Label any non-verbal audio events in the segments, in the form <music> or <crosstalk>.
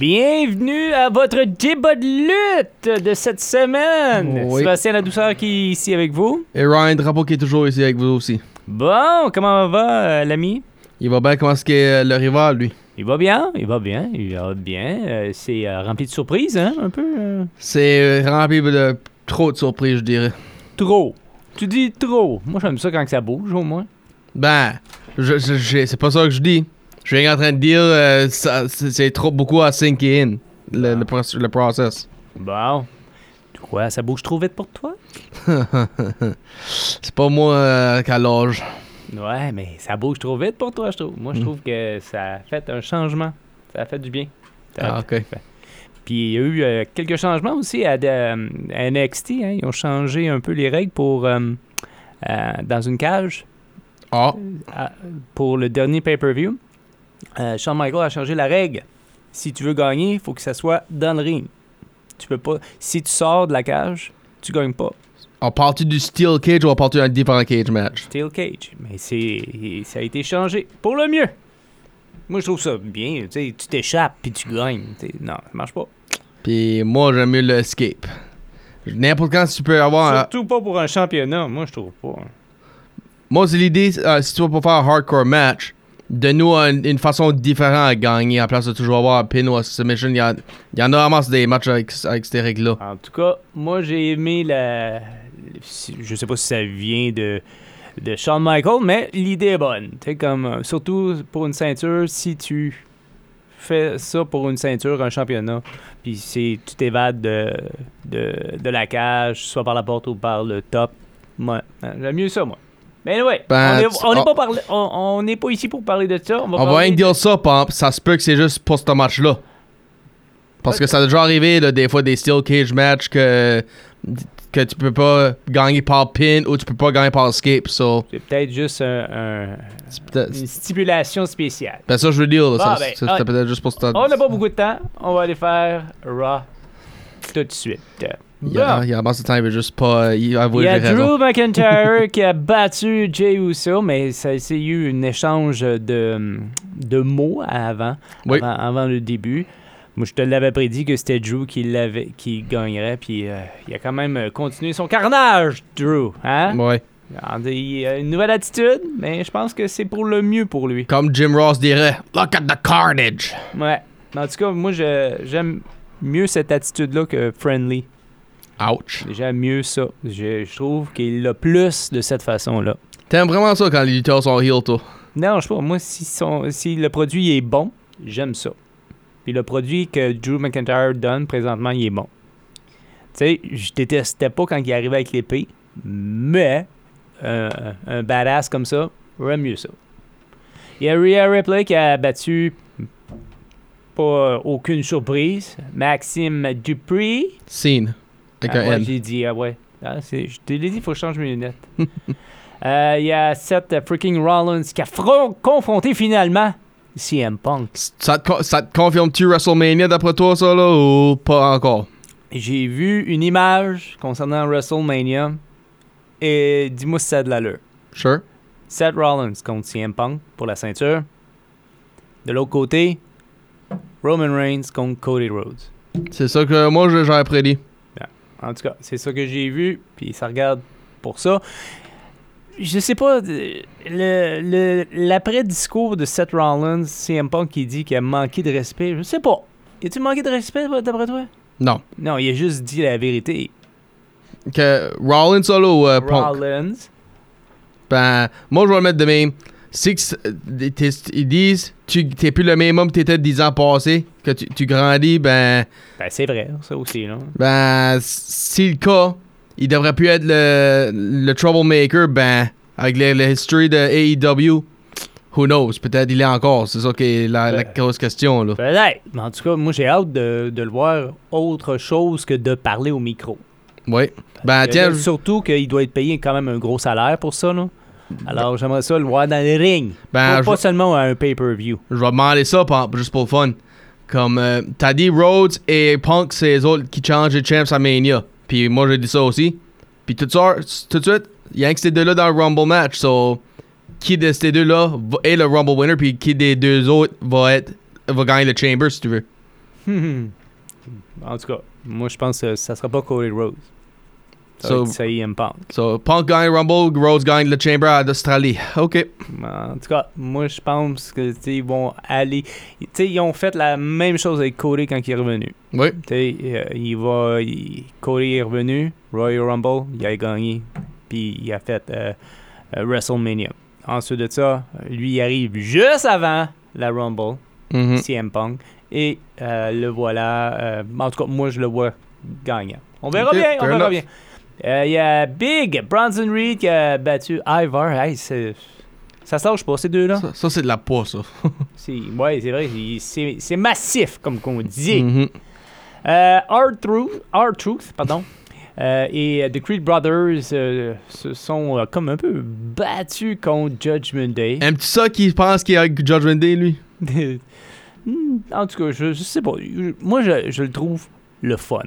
Bienvenue à votre débat de lutte de cette semaine. Oui. Sébastien La Douceur qui est ici avec vous. Et Ryan Drapeau qui est toujours ici avec vous aussi. Bon, comment va euh, l'ami? Il va bien comment est-ce qu'est euh, le rival, lui? Il va bien, il va bien, il va bien. Euh, c'est euh, rempli de surprises, hein, un peu. C'est rempli de trop de surprises, je dirais. trop. Tu dis trop. Moi, j'aime ça quand que ça bouge, au moins. Ben, je, je- je- c'est pas ça que je dis. Je suis en train de dire euh, ça- c'est trop beaucoup à sink in, le, le, proc- le process. Bon. Quoi, ça bouge trop vite pour toi? <laughs> c'est pas moi euh, qu'à l'âge. Ouais, mais ça bouge trop vite pour toi, je trouve. Moi, je Mm. trouve que ça a fait un changement. Ça a fait du bien. Ça Ah, ok. Puis il y a eu euh, quelques changements aussi à, euh, à NXT. hein. Ils ont changé un peu les règles pour euh, dans une cage Ah, pour le dernier pay-per-view. Euh, Shawn Michaels a changé la règle. Si tu veux gagner, il faut que ça soit dans le ring. Tu peux pas. Si tu sors de la cage, tu gagnes pas. on parle-tu du Steel Cage ou on parle-tu d'un différent cage match? Steel cage. Mais c'est ça a été changé pour le mieux. Moi, je trouve ça bien. Tu t'échappes puis tu gagnes. Non, ça marche pas. Puis moi, j'aime mieux le escape. N'importe quand, tu peux avoir. un- Surtout pas pour un championnat. Moi, je trouve pas. Moi, c'est l'idée, euh, si tu vas pas faire un hardcore match, donne-nous un- une façon différente à gagner en place de toujours avoir pin ou submission. Il y, en- il y en a vraiment des matchs avec, avec ces règles-là. En tout cas, moi j'ai aimé la. si- Je sais pas si ça vient de, de Shawn Michaels, mais l'idée est bonne. Comme, euh, surtout pour une ceinture, si tu fais ça pour une ceinture, un championnat, puis c'est tu t'évades de, de, de la cage, soit par la porte ou par le top, moi, j'aime mieux ça, moi. Mais ouais, Ben, on n'est pas, on, on pas ici pour parler de ça. On va On va rien de- dire ça, pis ça se peut que c'est juste pour ce match-là. Parce que ça a déjà arrivé, là, des fois, des steel cage match que, que tu peux pas gagner par pin ou tu peux pas gagner par escape. So, C'est peut-être juste un- une stipulation spéciale. ben, ça, je veux dire, Ah, ben, ah, peut-être juste pour ça. On n'a pas beaucoup de temps. On va aller faire Raw tout de suite. Il y a, il y a amassé de temps, il veut juste pas avouer Il y a. Drew McIntyre <laughs> qui a battu Jey Uso, mais ça c'est eu un échange de, de mots avant, Oui. avant, avant le début. Moi, je te l'avais prédit que c'était Drew qui, l'avait, qui gagnerait, puis euh, il a quand même euh, continué son carnage, Drew. Hein? Ouais. Il a une nouvelle attitude, mais je pense que c'est pour le mieux pour lui. Comme Jim Ross dirait, look at the carnage. Ouais. En tout cas, moi, j'aime mieux cette attitude-là que Friendly. Ouch. J'aime mieux ça. Je, je trouve qu'il a plus de cette façon-là. T'aimes vraiment ça quand les lutteurs sont heel, toi? Non, je sais pas. Moi, si, son- si le produit est bon, j'aime ça. Puis le produit que Drew McIntyre donne présentement, il est bon. Tu sais, je détestais pas quand il arrivait avec l'épée, mais euh, un badass comme ça, j'aime mieux ça. Il y a Rhea Ripley qui a battu, pas euh, aucune surprise, Maxime Dupree. Scene. Avec Ah, un ouais, N. j'ai dit, ah ouais. Ah, c'est- je te l'ai dit, il faut que je change mes lunettes. <laughs> Euh, Il y a Seth euh, freaking Rollins qui a fron- confronté finalement CM Punk. Ça te, ça te confirme-tu WrestleMania d'après toi, ça, là, ou pas encore? J'ai vu une image concernant WrestleMania et dis-moi si ça a de l'allure. Sure. Seth Rollins contre CM Punk pour la ceinture. De l'autre côté, Roman Reigns contre Cody Rhodes. C'est ça que moi, j'aurais prédit. En tout cas, c'est ça que j'ai vu, puis ça regarde pour ça. Je sais pas, euh, le, le- l'après-discours de Seth Rollins, CM Punk qui dit qu'il a manqué de respect, je sais pas. Y a-tu manqué de respect d'après toi? Non. Non, il a juste dit la vérité. Que Rollins, ou euh, Punk? Rollins, Ben, moi, je vais le mettre de même. Si que c- t'es- ils disent tu t'es plus le même homme que t'étais 10 ans passés, que tu, tu grandis, ben, ben c'est vrai, ça aussi, là. ben, si le cas, il devrait plus être le, le troublemaker, ben, avec le, le history de AEW, who knows, peut-être il est encore, c'est ça qui est la, la Ouais. grosse question, là. Peut-être. Mais en tout cas, moi, j'ai hâte de, de le voir autre chose que de parler au micro. Ouais. Ben, Euh, tiens, Surtout qu'il doit être payé quand même un gros salaire pour ça, là. Alors, j'aimerais ça le voir dans les rings. Ben, pas, seulement à un pay-per-view. je vais demander ça pour- juste pour le fun. Comme, euh, t'as dit Rhodes et Punk, c'est les autres qui changent les champs à Mania. Puis moi, j'ai dit ça aussi. Puis tout, ça, tout de suite, il y a que ces deux-là dans le Rumble match. So, qui de ces deux-là est le Rumble winner, puis qui des deux autres va, être, va gagner le Chamber, si tu veux? <laughs> en tout cas, moi, je pense que ça sera pas Cody Rhodes. So- CM Punk. So, Punk gagne le Rumble, Rhodes gagne le Chamber à l'Australie. OK. En tout cas, moi, je pense que ils vont aller. Tu sais, ils ont fait la même chose avec Cody quand il est revenu. Oui. Tu sais, euh, il va. il- Cody est revenu, Royal Rumble, il a gagné, puis il a fait euh, euh, WrestleMania. Ensuite de ça, lui, il arrive juste avant la Rumble. CM Punk, et euh, le voilà. en tout cas, moi, je le vois gagnant. On verra bien, on verra bien. Euh, Il y a Big Bronson Reed qui a battu Ivar. Hey, c'est- ça lâche pas, ces deux-là. Ça, ça, c'est de la poids, ça. <laughs> Ouais, c'est vrai, c'est massif, comme qu'on dit. Mhm. Euh, R-Truth, pardon, euh, et euh, The Creed Brothers euh, se sont euh, comme un peu battus contre Judgment Day. Aimes-tu ça qui pense qu'il y a Judgment Day, lui? <laughs> Hmm, en tout cas, je, je sais pas. Moi, je, je le trouve le fun.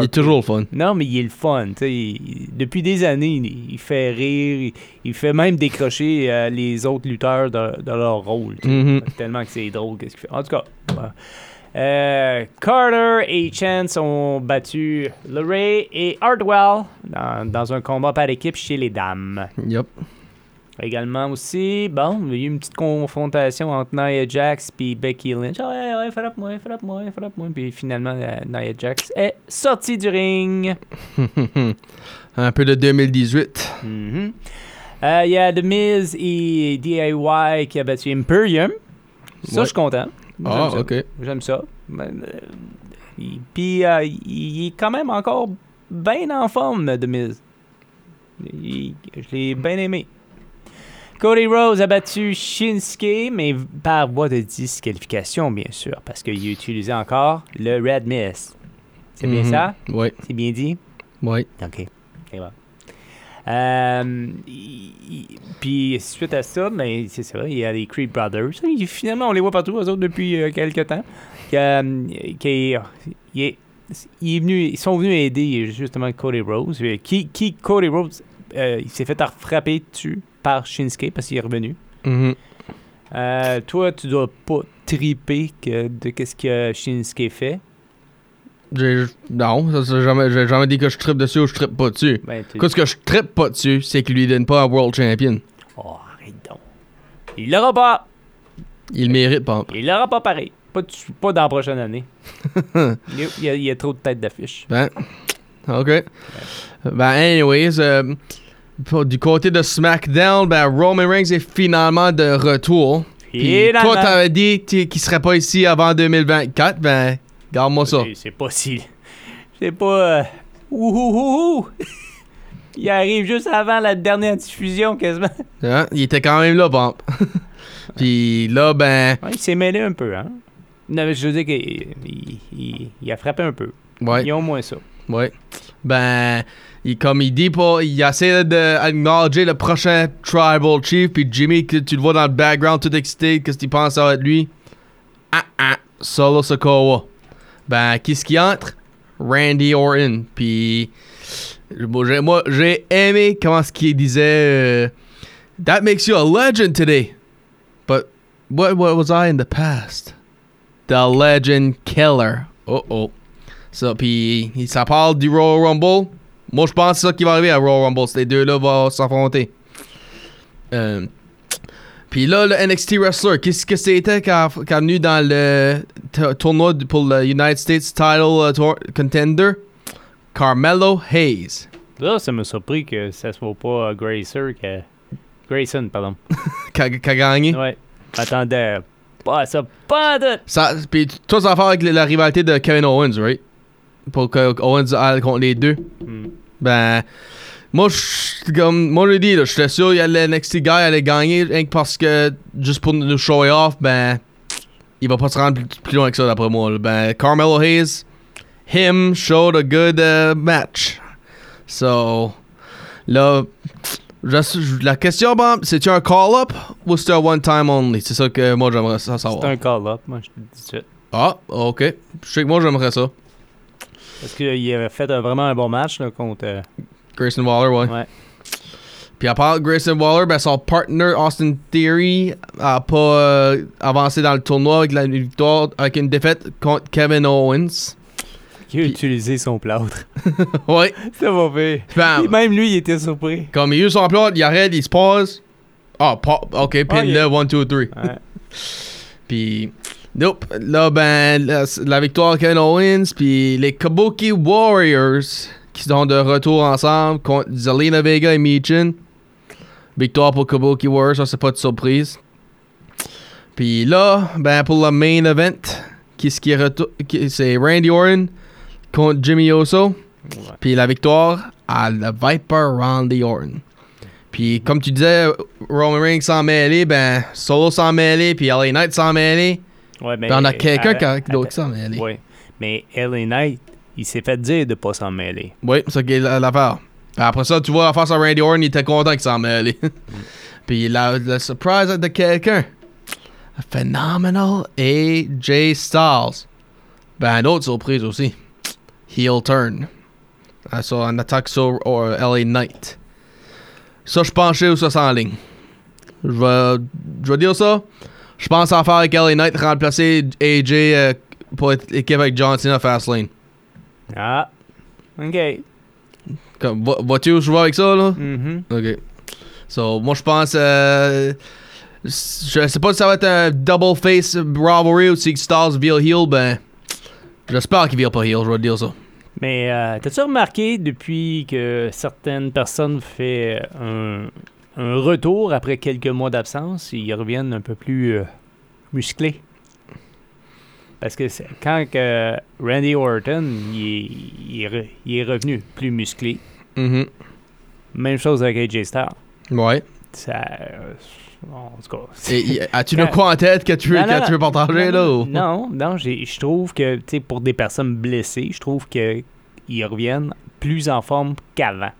Il est toujours le fun. Non, mais il est le fun. il- depuis des années, il, il fait rire. Il, fait même décrocher euh, les autres lutteurs de, de leur rôle. Mhm. Tellement que c'est drôle qu'est-ce qu'il fait. En tout cas. Euh, Carter et Chance ont battu LeRae et Hardwell dans, dans un combat par équipe chez les dames. Yup. Également aussi, bon, il y a eu une petite confrontation entre Nia Jax et Becky Lynch. Ah ouais, ouais, frappe-moi, frappe-moi, frappe-moi. Puis finalement, euh, Nia Jax est sortie du ring. <laughs> Un peu de 2018. Mhm. Euh, Il y a The Miz et DIY qui a battu Imperium. Ça, Ouais. je suis content. Ah, ok. J'aime ça. Ben, euh, Puis, euh, il il est quand même encore bien en forme, The Miz. Il- je l'ai bien aimé. Cody Rose a battu Shinsuke, mais par voie de disqualification, bien sûr, parce qu'il a utilisé encore le Red Mist. C'est bien Mhm. ça? Ouais, C'est bien dit? ouais. OK. C'est bon. Euh, puis suite à ça, ben, c'est ça, il y a les Creed Brothers. Finalement, on les voit partout, eux autres, depuis euh, quelques temps. Euh, qui- il est- il est venu, ils sont venus aider justement Cody Rose. Euh, Qui, qui Cody Rose, euh, il s'est fait frapper dessus par Shinsuke parce qu'il est revenu. Mhm. Euh, toi, tu dois pas triper que, de qu'est-ce que Shinsuke fait. Non, ça, jamais, j'ai jamais dit que je trippe dessus ou je trippe pas dessus. Ben, Qu'est-ce que je trippe pas dessus, c'est qu'il lui donne pas un World Champion. Oh, arrête donc. Il l'aura pas. Il le mérite, pas. Il l'aura pas pareil. Pas, dans la prochaine année. <laughs> y a- il y a trop de têtes d'affiche. Ben, ok. Ben, anyways, euh, pour- du côté de SmackDown, ben, Roman Reigns est finalement de retour. Puis toi, t'avais dit qu'il serait pas ici avant 2024, ben, garde-moi ça. C'est- pas si. C'est pas. euh, Ouhouhouhou! il arrive juste avant la dernière diffusion quasiment. Hein? Il était quand même là, bon. <laughs> Puis là, ben, Ouais, il s'est mêlé un peu, hein? Non, mais je veux dire qu'il il, il- il a frappé un peu. ouais. Il y a au moins ça. Ouais. Ben, il, comme il dit pas, il essaie d'acknowledger le prochain Tribal Chief, puis Jimmy, que tu le vois dans le background tout excité, qu'est-ce qu'il pense ça va être lui? Ah ah, Solo Sokoa. Ben, qu'est-ce qui entre? Randy Orton. Puis, moi, j'ai- aimé comment ce qu'il disait. euh, That makes you a legend today. But what, what was I in the past? The legend killer. Oh oh. Ça, puis ça parle du Royal Rumble. Moi, je pense que c'est ça qui va arriver à Royal Rumble. Ces deux-là vont s'affronter. Euh, puis là, le NXT Wrestler, qu'est-ce que c'était quand, quand venu dans le tournoi pour le United States Title uh, tour- Contender? Carmelo Hayes. Là, ça m'a surpris que ça soit pas euh, Grayson. Grayson, pardon. <laughs> Qui a, qui a gagné? Ouais. Attendez. Pas ça, pas de. Ça, puis toi, ça a à faire avec la rivalité de Kevin Owens, right? Pour que Owens aille contre les deux. Hmm. Ben, moi, je- comme, moi, je dit, là, j'étais sûr que le NXT guy allait gagner, rien que parce que, juste pour nous show off, ben, il va pas se rendre plus, plus loin que ça, d'après moi. là. Ben, Carmelo Hayes, him showed a good uh, match. So, là, la question, bon, c'est-tu un call-up ou c'est un one-time only? C'est ça que moi, j'aimerais ça C'est savoir. un call-up, moi, je te dis suite. Ah, ok. Je sais que moi, j'aimerais ça. Parce qu'il avait fait un- vraiment un bon match là, contre. euh, Grayson Waller, ouais. ouais. Puis à part Grayson Waller, ben son partner Austin Theory a pas euh, avancé dans le tournoi avec la victoire avec une défaite contre Kevin Owens. Qui a Puis- utilisé son plâtre. <laughs> ouais. C'est mauvais. Bam. Même lui, il était surpris. Comme il use son plot, il arrête, il se pause. Ah, pa- ok, pin Ah, il- le 1, 2, 3. Ouais. Puis, nope. Là, ben, la, la victoire Kevin Owens, puis les Kabuki Warriors qui sont de retour ensemble contre Zelina Vega et Michin. Victoire pour Kabuki Warriors, ça c'est pas de surprise. Puis là, ben, pour le main event, qui, ce qui est retour- qui- c'est Randy Orton contre Jimmy Uso. Puis la victoire à la Viper Randy Orton. Puis comme tu disais, Roman Reigns s'en mêler, ben Solo s'en mêler, puis LA Knight s'en mêler. Ouais, mais, Puis on a quelqu'un qui a- attends, d'autre qui s'en mêler. Ouais. Mais LA Knight, il s'est fait dire de pas s'en mêler. Oui, c'est l'affaire. Après ça, tu vois, face à Randy Orton, il était content qu'il s'en mêlait. <laughs> puis la, la surprise de quelqu'un. Phenomenal AJ Styles. Ben, une autre surprise aussi. Heel turn. Ça, un attaque sur euh, LA Knight. Ça, je pensais où ça s'enligne. Je vais, je vais dire ça. Je pense en faire avec LA Knight, remplacer AJ euh, pour être équipe avec John Cena Fastlane. Ah. OK. Comme, vo- Vois-tu où je vais avec ça, là? Mhm. Ok. So, moi, je pense. Euh, je sais pas si ça va être un double face rivalry ou si Styles vire heel, ben. J'espère qu'il vire pas heel, je vais te dire ça. Mais euh, t'as-tu remarqué depuis que certaines personnes font un, un retour après quelques mois d'absence, ils reviennent un peu plus euh, musclés? Parce que quand que Randy Orton il est, il est re- il est revenu plus musclé, Mhm. même chose avec AJ Styles. Ouais. Ça, euh, en tout cas, as-tu de quoi en tête que tu veux, Non, non, que tu veux non. partager, là? ou- Non, non, je trouve que, tu sais, pour des personnes blessées, je trouve qu'ils reviennent plus en forme qu'avant.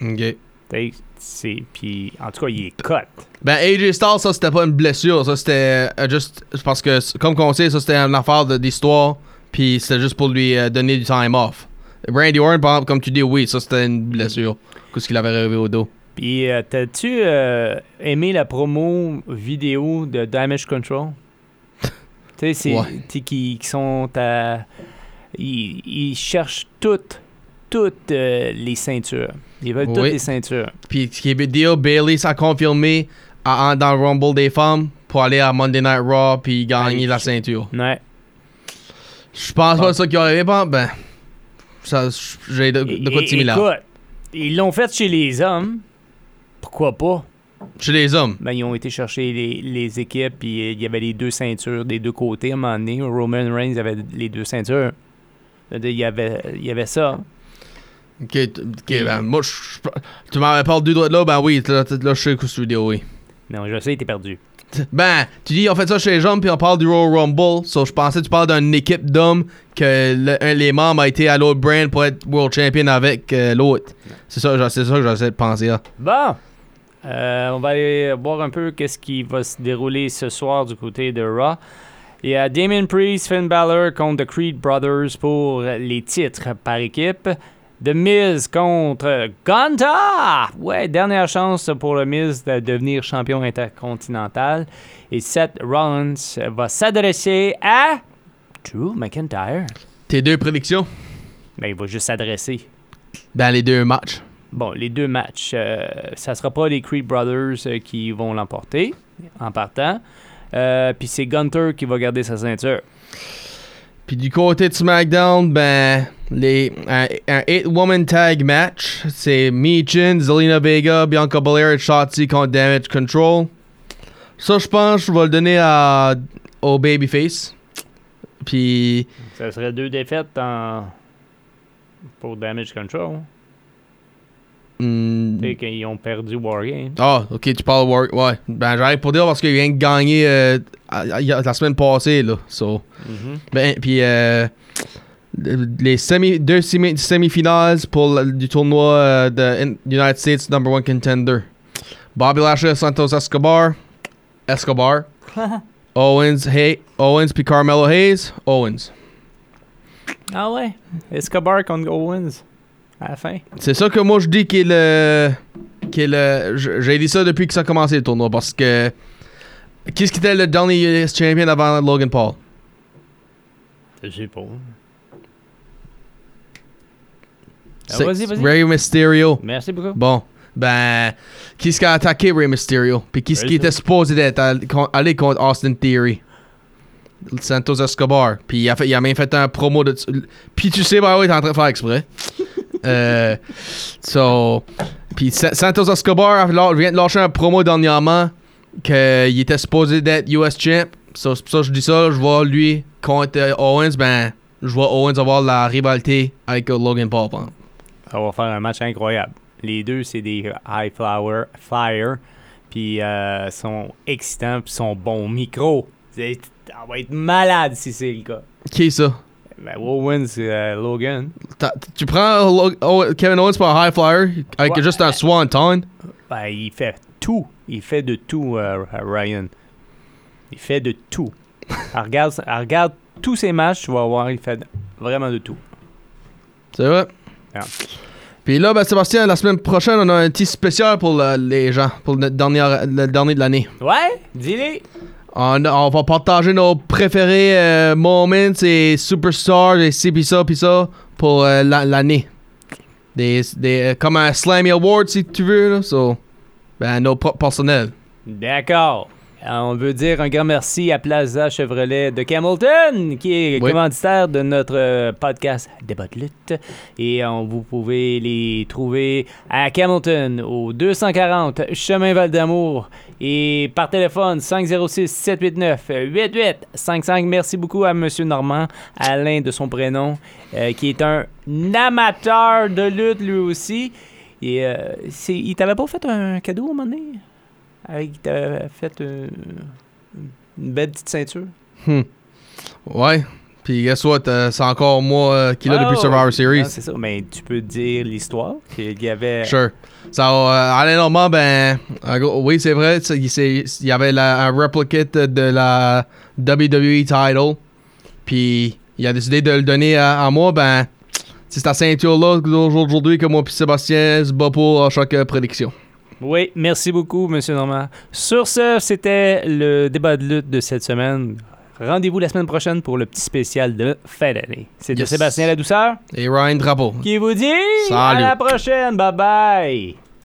Ok. Puis, en tout cas, il est cut. Ben, AJ Styles, ça, c'était pas une blessure. Ça, c'était euh, juste. Parce que, comme on sait, ça, c'était une affaire d'histoire. Puis, c'était juste pour lui euh, donner du time off. Randy Orton, par exemple, comme tu dis, oui, ça, c'était une blessure. Qu'est-ce qu'il avait rêvé au dos? Puis, euh, t'as-tu aimé la promo vidéo de Damage Control? <laughs> tu sais, c'est Ouais. qui, qui sont à. Ils, ils cherchent toutes, toutes euh, les ceintures. Ils veulent toutes les ceintures. Puis, ce qui est dire, Bailey s'est confirmé à- en- dans le Rumble des femmes pour aller à Monday Night Raw puis gagner Allez. la ceinture. Ouais. Je pense Bon. pas ça qui aurait ben. ben, j'ai de, de quoi de similaire. Écoute, ils l'ont fait chez les hommes. Pourquoi pas? Chez les hommes. Ben, ils ont été chercher les, les équipes, puis euh, il y avait les deux ceintures des deux côtés à un moment donné. Roman Reigns avait les deux ceintures. Il y avait, il y avait ça. Ok, ok, ben, moi, je- tu m'en parles du doigt là, ben oui, là, je sais que c'est vidéo, oui. Non, je sais, était perdu. Ben, tu dis, on fait ça chez les hommes, puis on parle du Royal Rumble. So, je pensais que tu parles d'une équipe d'hommes que le- un des membres a été à l'autre brand pour être World Champion avec euh, l'autre. C'est ça, c'est ça que j'essaie de penser. Là. Bon! Euh, on va aller voir un peu qu'est-ce qui va se dérouler ce soir du côté de Raw. Il y a Damien Priest, Finn Balor contre The Creed Brothers pour les titres par équipe. The Miz contre Gunta! Ouais, dernière chance pour le Miz de devenir champion intercontinental. Et Seth Rollins va s'adresser à Drew McIntyre. Tes deux prédictions? Mais il va juste s'adresser. Ben, les deux matchs. Bon, les deux matchs, euh, ça sera pas les Creed Brothers euh, qui vont l'emporter en partant. Euh, Puis c'est Gunter qui va garder sa ceinture. Puis du côté de SmackDown, ben, les, un, un 8-woman tag match. C'est Michin, Zelina Vega, Bianca Belair et Shotzi contre Damage Control. Ça, je pense, je vais le donner à, au Babyface. Puis, Ça serait deux défaites en... pour Damage Control. Hmm, Tu sais, qu'ils ont perdu War Games. Ah, ok, tu parles War. Ouais. Ben, j'arrive pour dire parce qu'il vient de gagner euh, la semaine passée, là. So. Ben, puis euh, les semi, deux semi, semi-finales pour le- du tournoi euh, de United States Number One Contender. Bobby Lashley, Santos Escobar. Escobar. <laughs> Owens, Hay, Owens puis Carmelo Hayes. Owens. Ah ouais? Escobar contre Owens. À la fin. C'est ça que moi je dis qu'il est le. qu'il est le- j- J'ai dit ça depuis que ça a commencé le tournoi parce que. Qu'est-ce qui était le dernier US champion avant Logan Paul? Je sais pas. Ah, vas-y, vas-y. Rey Mysterio. Merci beaucoup. Bon. Ben. Qu'est-ce qui a attaqué Rey Mysterio? Puis qui Rey était supposé d'être all- con- aller contre Austin Theory? Santos Escobar. Puis il a, fait, il a même fait un promo de. Puis tu sais, bah oui, t'es en train de faire exprès. <laughs> euh, so. Puis Sa- Santos Escobar vient de lâcher un promo dernièrement qu'il était supposé d'être US champ. So, c'est pour ça que je dis ça. Je vois lui contre euh, Owens. Ben, je vois Owens avoir la rivalité avec euh, Logan Paul. On va faire un match incroyable. Les deux, c'est des high flower, fire. Puis euh, sont excitants, puis sont bons micro. C'est- On va être malade si c'est le cas. Qui est ça? Ben, Owens, euh, Logan. Tu prends Kevin Owens pour un high flyer avec Ouais. juste un swanton? Ben, il fait tout. Il fait de tout, euh, Ryan. Il fait de tout. Elle regarde, elle regarde tous ses matchs, tu vas voir, il fait vraiment de tout. C'est vrai? Puis là, ben, Sébastien, la semaine prochaine, on a un petit spécial pour le- les gens, pour le dernier, le dernier de l'année. Ouais, dis-les. On, on va partager nos préférés euh, moments et superstars et ci pis ça pis ça pour euh, la- l'année. Des, des, euh, comme un Slammy Award si tu veux. Là, so, ben, nos propres personnels. D'accord. On veut dire un grand merci à Plaza Chevrolet de Camilton, qui est Oui. commanditaire de notre euh, podcast Débat de lutte. Et euh, vous pouvez les trouver à Camilton, au 240 Chemin Val-d'Amour. Et par téléphone, 506-789-8855. Merci beaucoup à M. Normand, Alain de son prénom, euh, qui est un amateur de lutte lui aussi. Et euh, il t'avait pas fait un cadeau à un moment donné? Avec, il t'avait fait euh, une belle petite ceinture. Ouais. Puis guess what? euh, c'est encore moi euh, qui l'a Ah, depuis ouais. Survivor Series. Ah, c'est ça, mais tu peux dire l'histoire qu'il y avait... Sure. Ça, euh, Alain Normand, ben, gros, oui, c'est vrai. Il, y avait la, un replicate de la WWE title. Puis, il a décidé de le donner à, à moi. Ben, c'est cette ceinture-là aujourd'hui que moi et Sébastien se bat pour à chaque prédiction. Oui, merci beaucoup, M. Normand. Sur ce, c'était le débat de lutte de cette semaine. Rendez-vous la semaine prochaine pour le petit spécial de fin d'année. C'était Yes. Sébastien La Douceur Et Ryan Drapeau. qui vous dit Salut. à la prochaine. Bye bye.